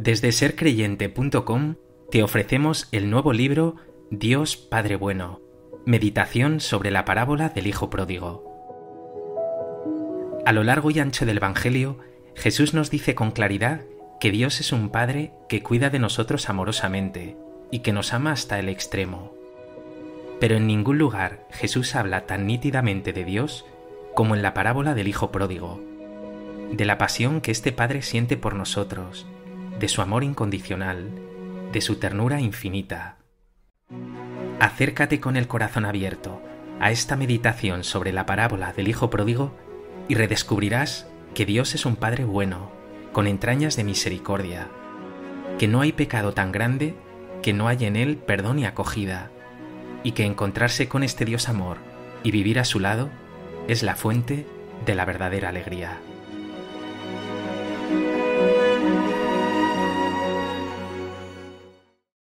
Desde sercreyente.com te ofrecemos el nuevo libro Dios Padre Bueno, Meditación sobre la parábola del Hijo Pródigo. A lo largo y ancho del Evangelio, Jesús nos dice con claridad que Dios es un Padre que cuida de nosotros amorosamente y que nos ama hasta el extremo. Pero en ningún lugar Jesús habla tan nítidamente de Dios como en la parábola del Hijo Pródigo, de la pasión que este Padre siente por nosotros, de su amor incondicional, de su ternura infinita. Acércate con el corazón abierto a esta meditación sobre la parábola del Hijo Pródigo y redescubrirás que Dios es un Padre bueno, con entrañas de misericordia, que no hay pecado tan grande que no haya en él perdón y acogida, y que encontrarse con este Dios amor y vivir a su lado es la fuente de la verdadera alegría.